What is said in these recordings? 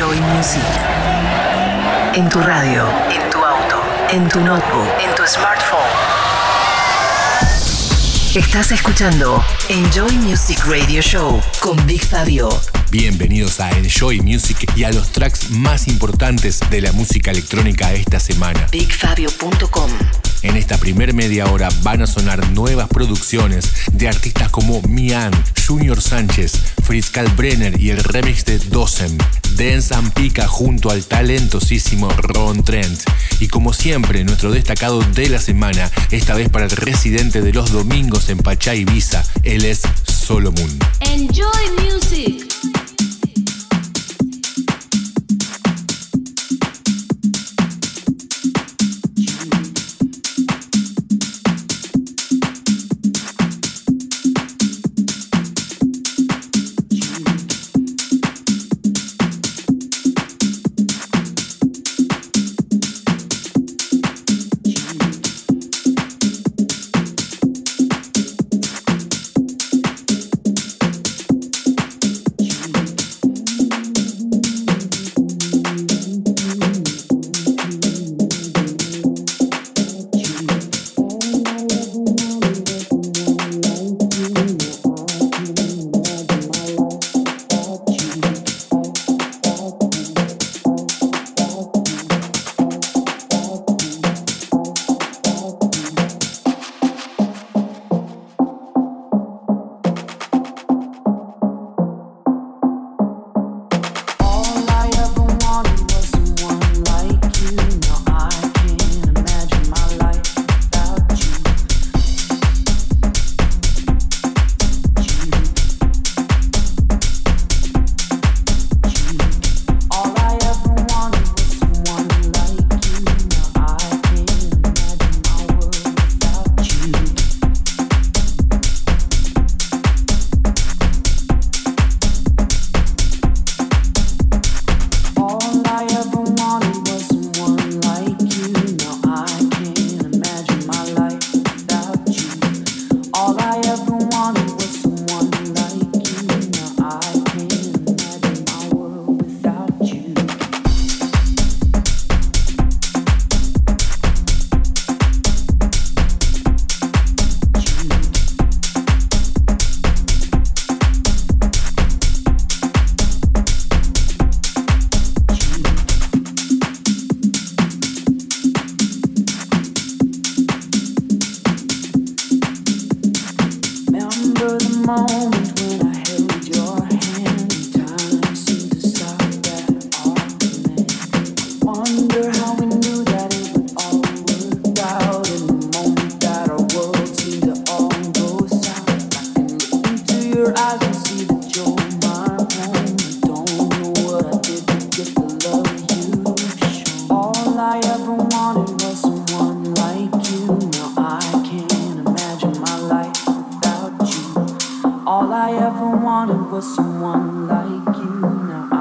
Enjoy Music. En tu radio, en tu auto, en tu notebook, en tu smartphone. Estás escuchando Enjoy Music Radio Show con Big Fabio. Bienvenidos a Enjoy Music y a los tracks más importantes de la música electrónica esta semana. BigFabio.com En esta primer media hora van a sonar nuevas producciones de artistas como Mian, Junior Sánchez, Fritz Kalbrenner y el remix de Dosem, Dance and Pika junto al talentosísimo Ron Trent. Y como siempre, nuestro destacado de la semana, esta vez para el residente de los domingos en Pachá Ibiza, él es Solomon. Enjoy music. All I ever wanted was someone like you. Now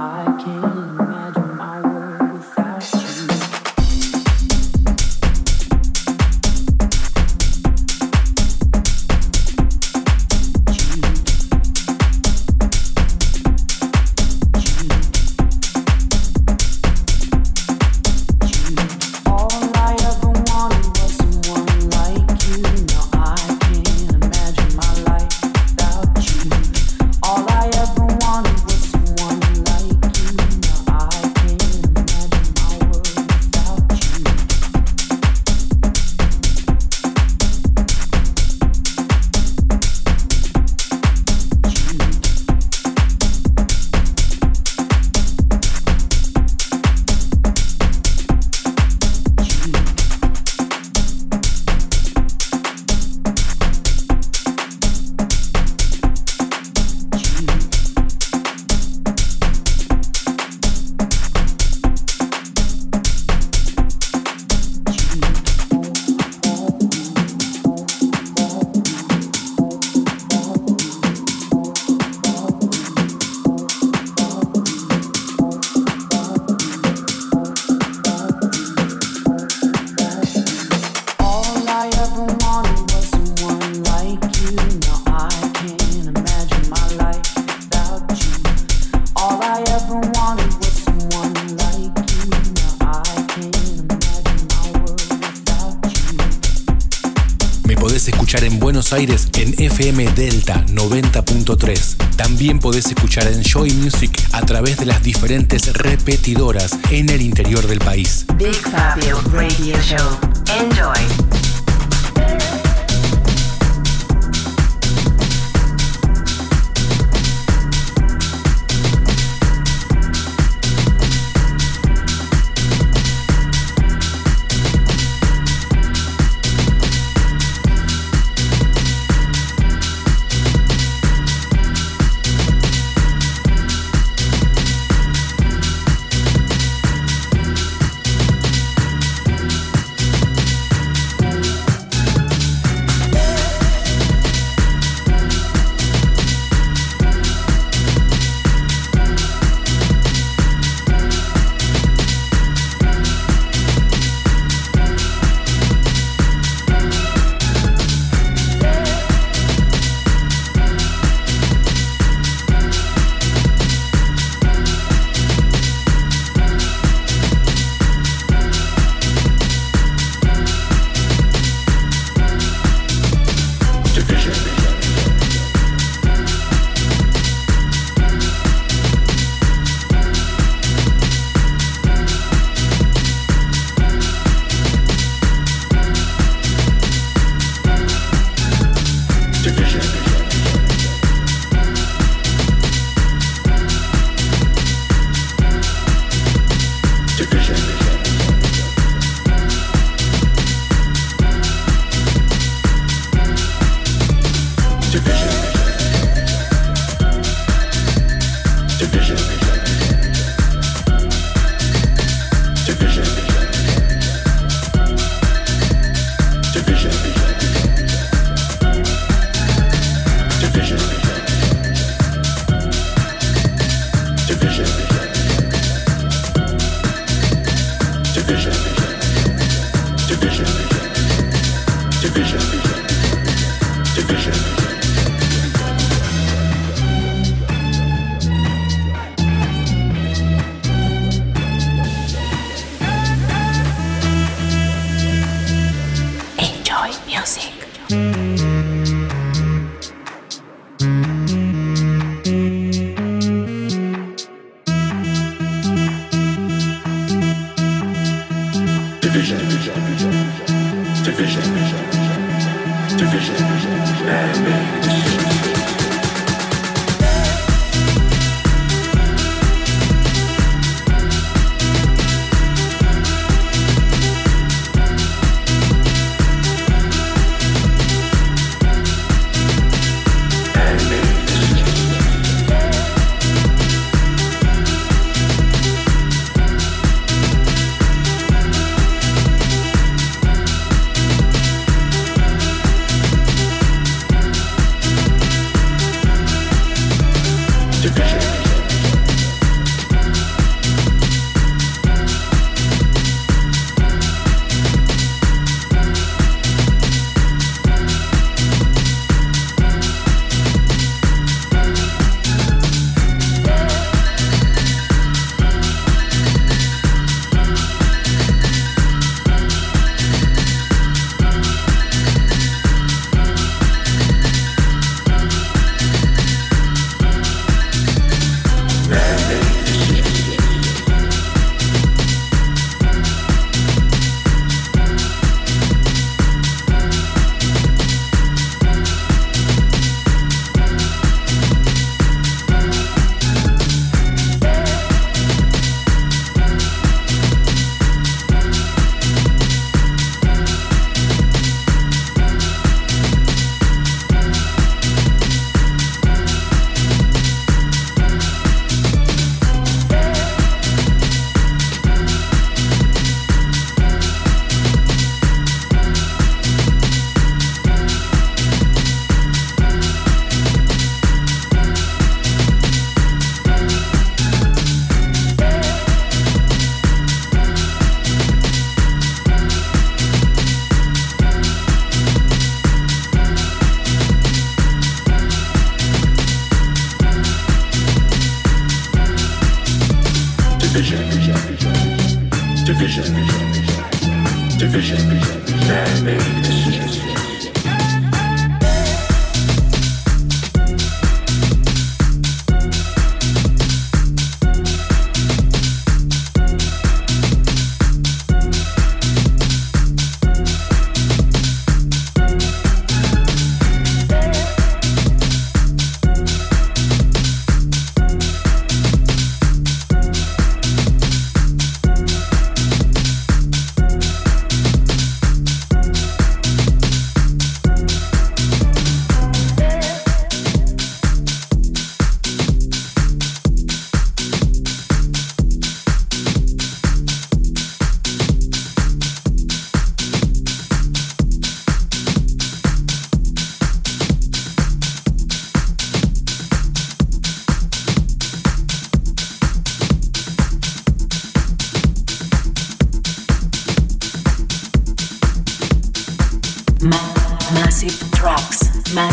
escuchar en Joy Music a través de las diferentes repetidoras en el interior del país. Big Fabio Radio Show. Enjoy.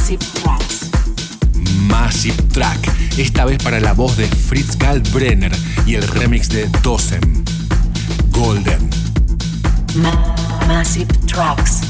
Massive Tracks. Track, esta vez para la voz de Fritz Kalbrenner y el remix de Dozen. Golden. Massive Tracks.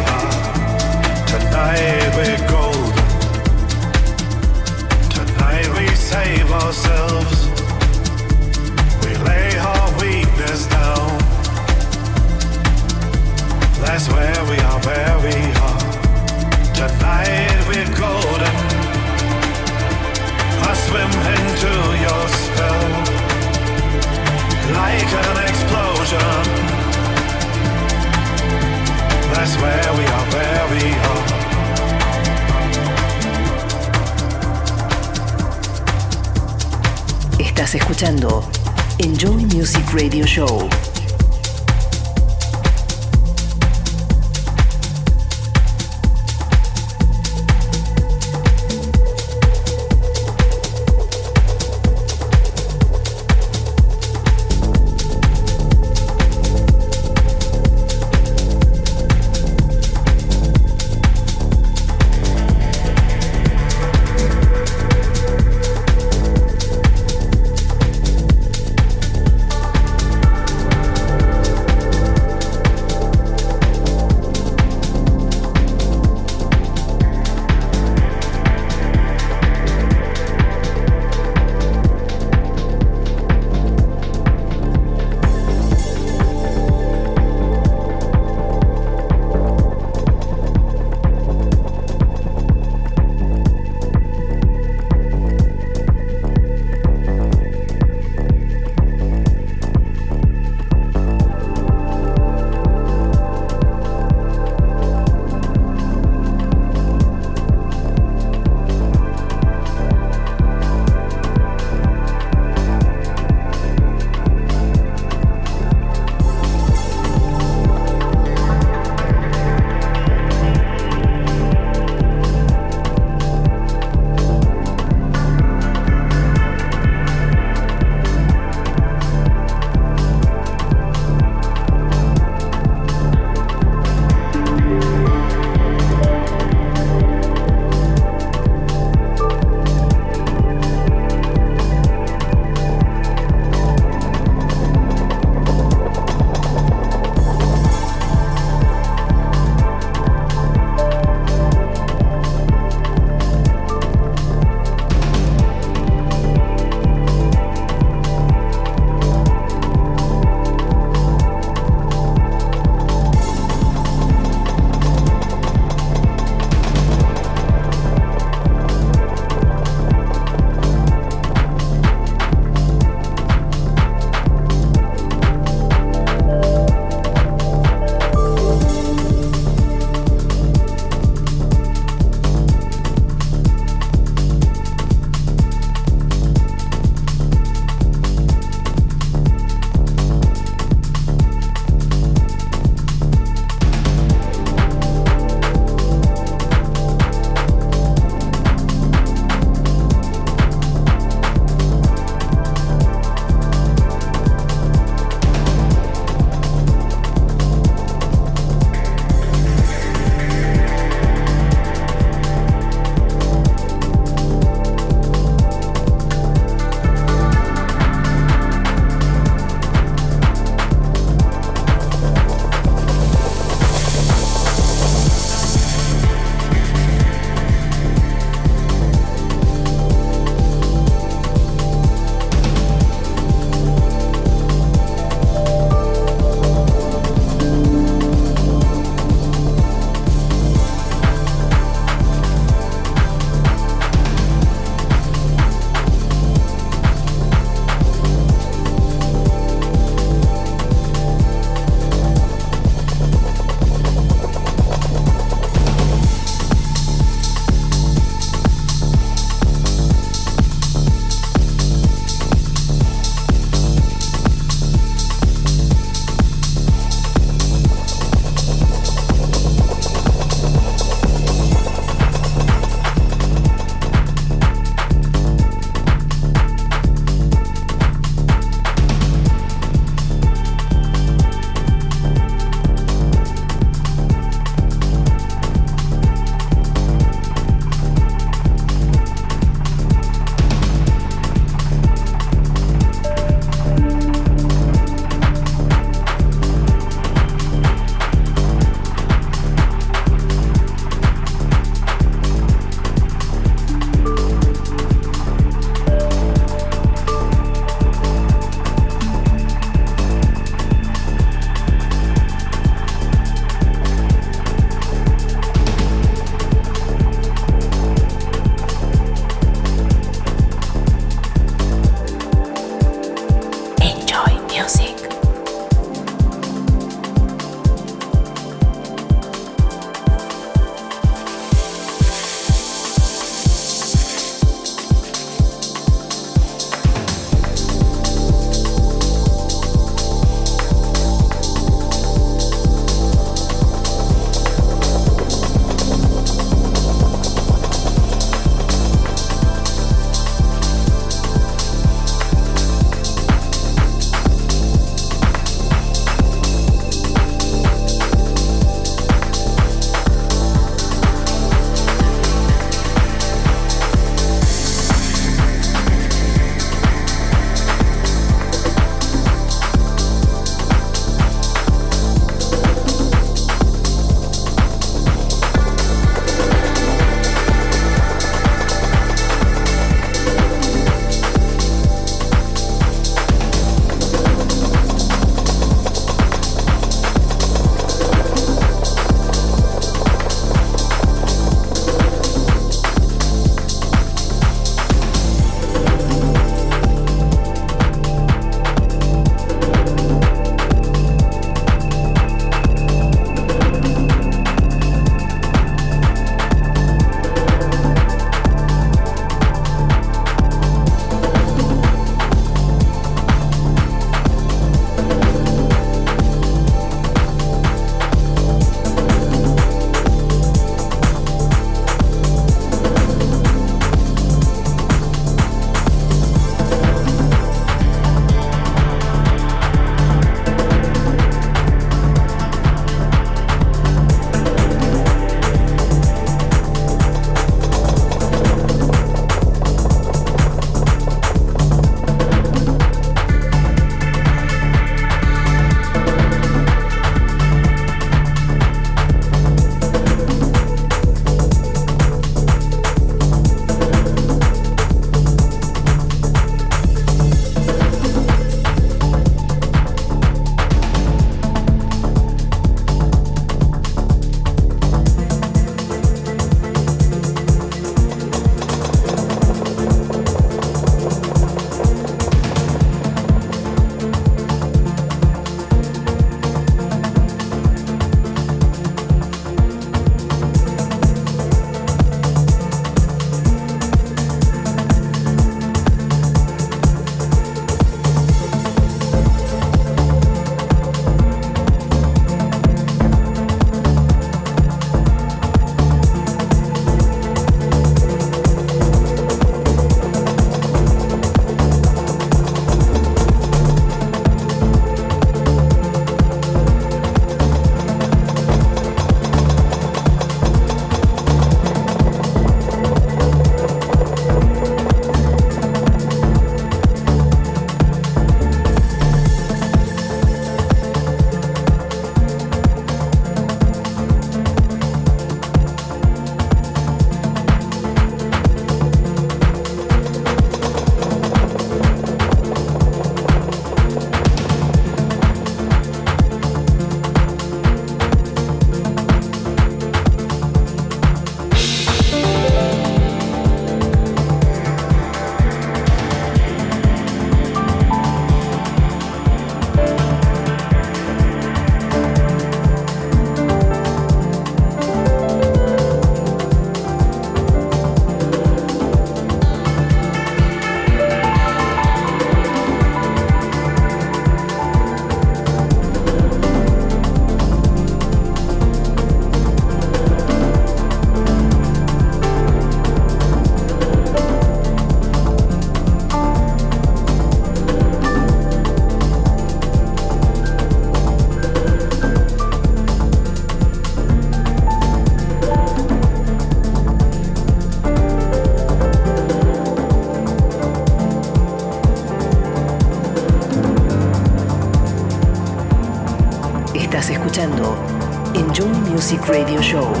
Music Radio Show.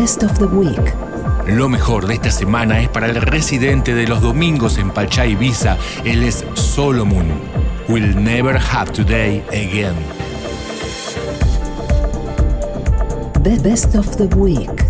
Best of the Week. Lo mejor de esta semana es para el residente de los domingos en Pachá Ibiza. Él es Solomon. Will never have today again. Best of the Week.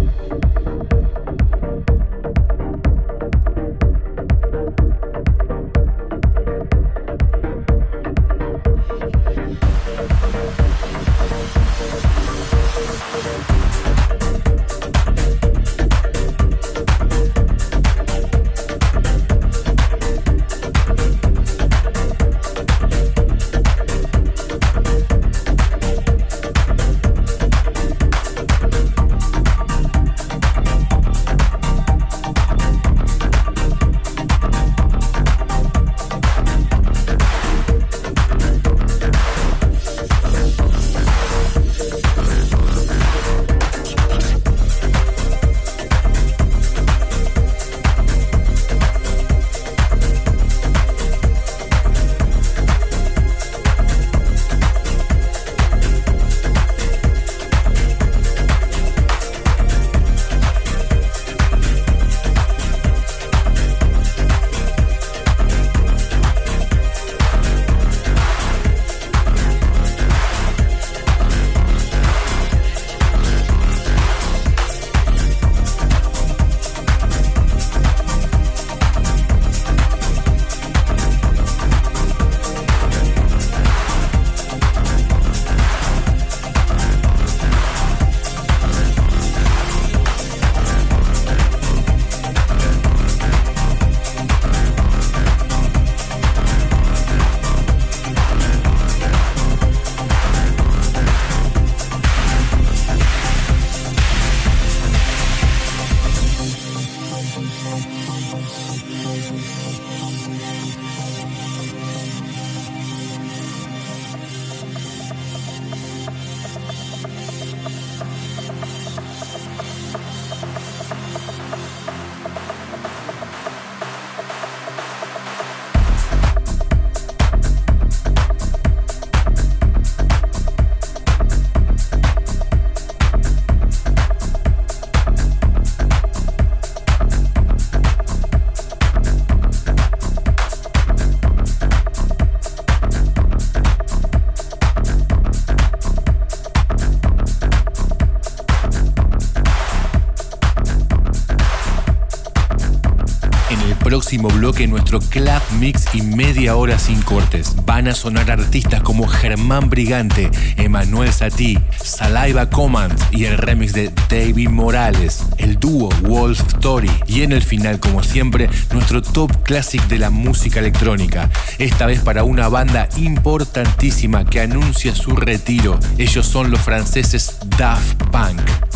Nuestro club mix y media hora sin cortes. Van a sonar artistas como Germán Brigante, Emanuel Satie, Saliva Command y el remix de David Morales, el dúo Wolf Story y en el final, como siempre, nuestro top classic de la música electrónica. Esta vez para una banda importantísima que anuncia su retiro. Ellos son los franceses Daft.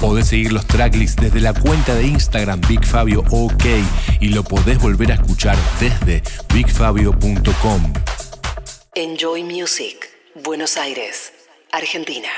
Podés seguir los tracklists desde la cuenta de Instagram Big Fabio OK y lo podés volver a escuchar desde bigfabio.com. Enjoy Music, Buenos Aires, Argentina.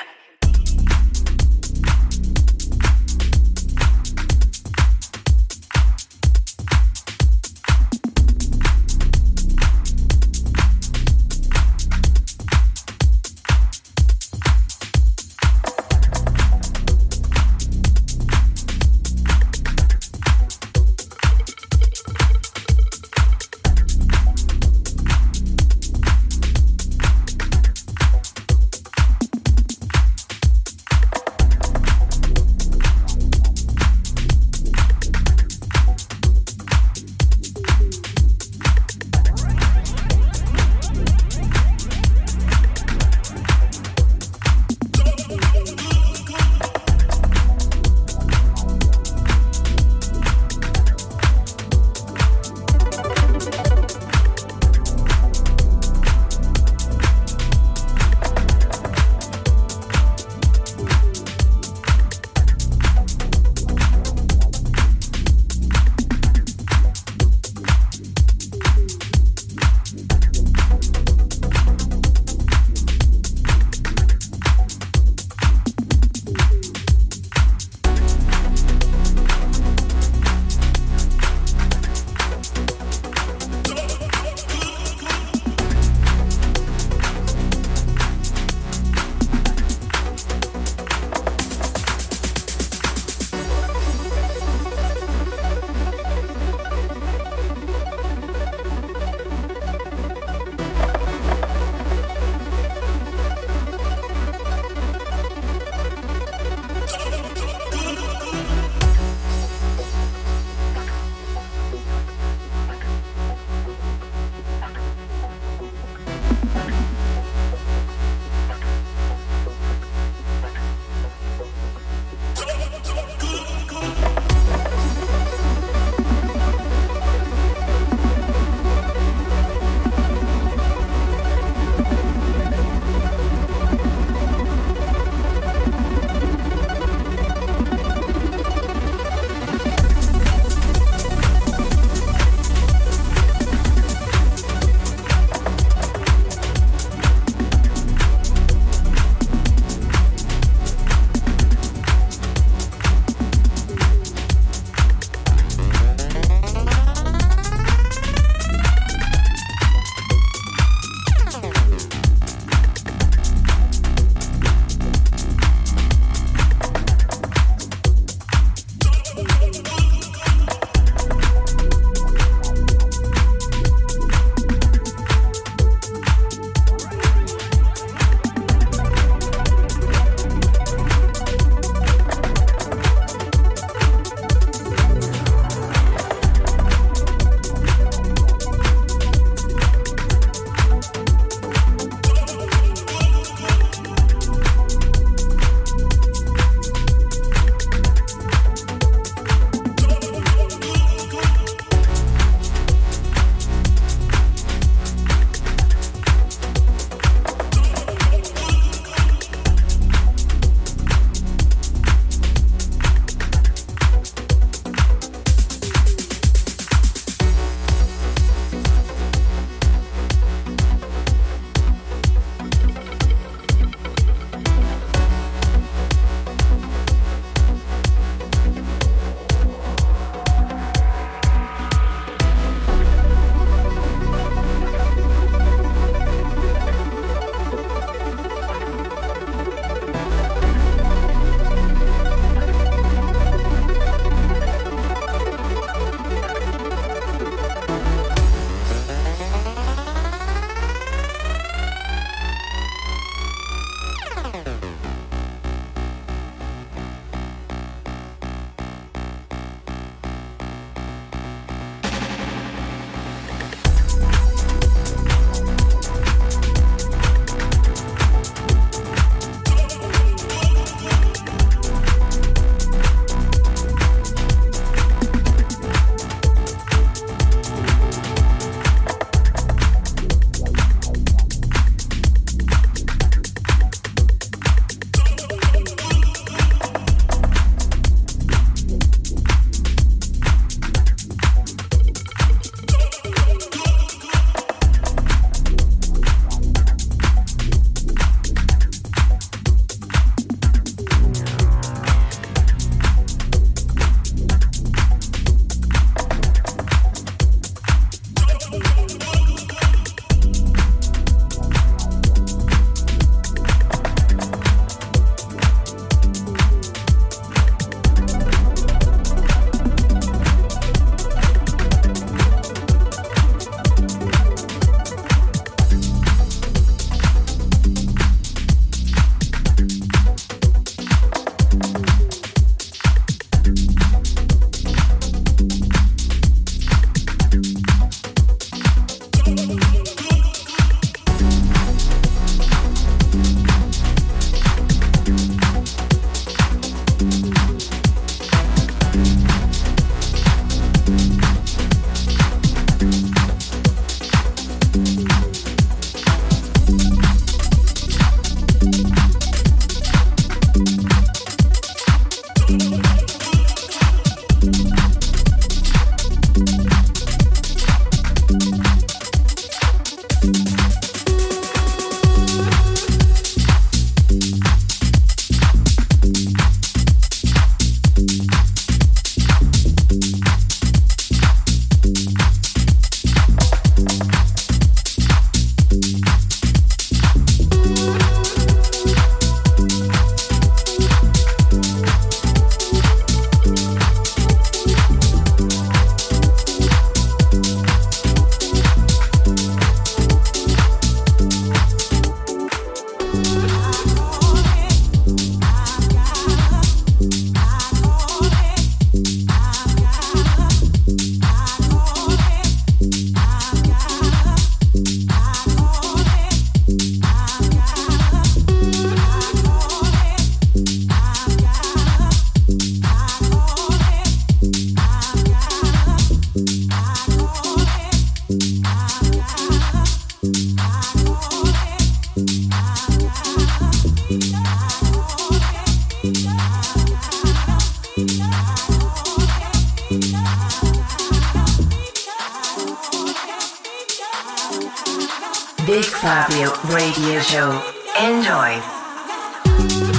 Music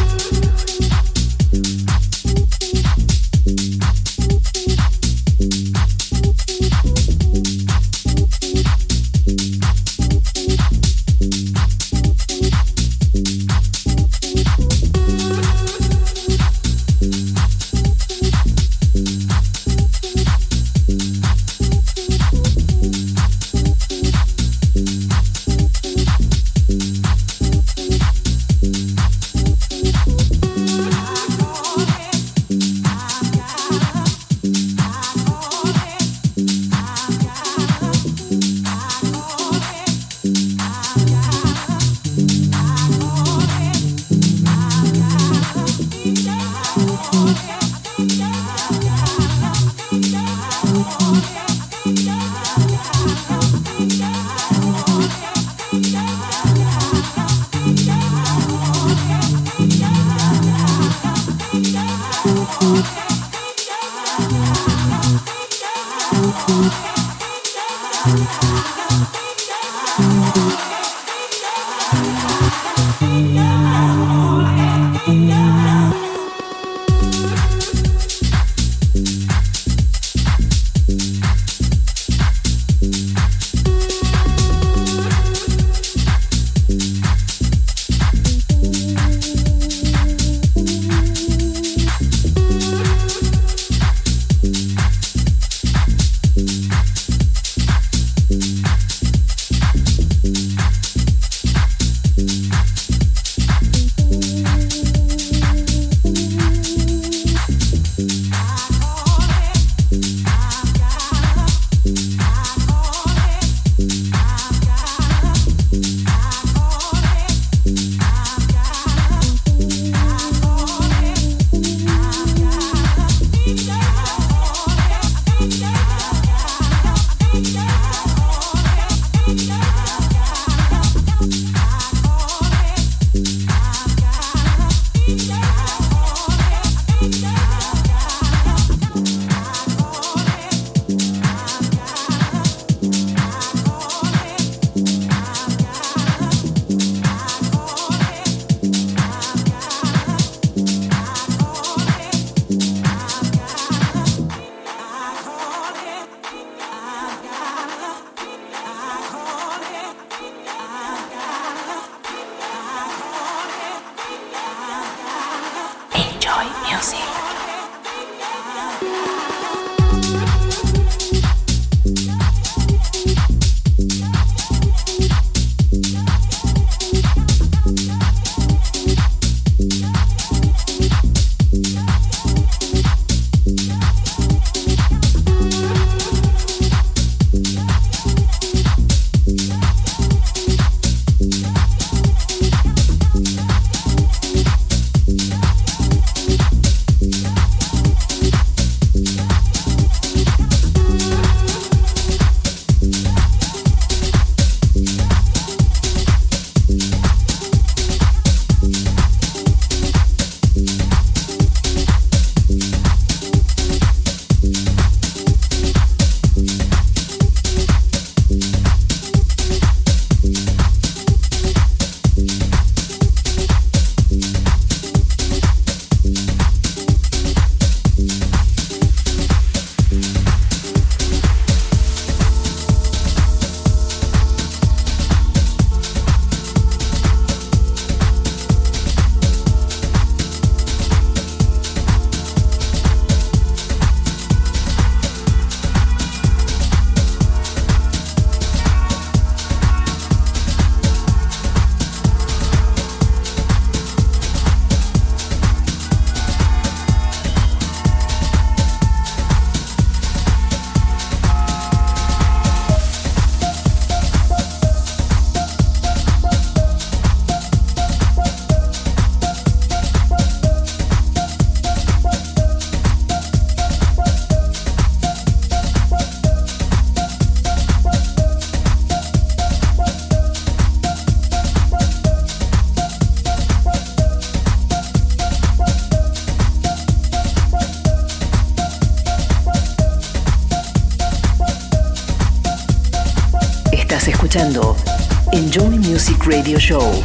Radio Show.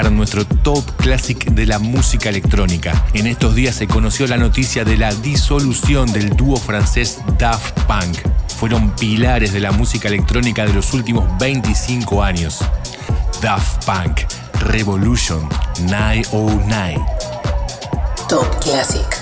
Nuestro top classic de la música electrónica. En estos días se conoció la noticia de la disolución del dúo francés Daft Punk. Fueron pilares de la música electrónica de los últimos 25 años. Daft Punk, Revolution 909. Top Classic.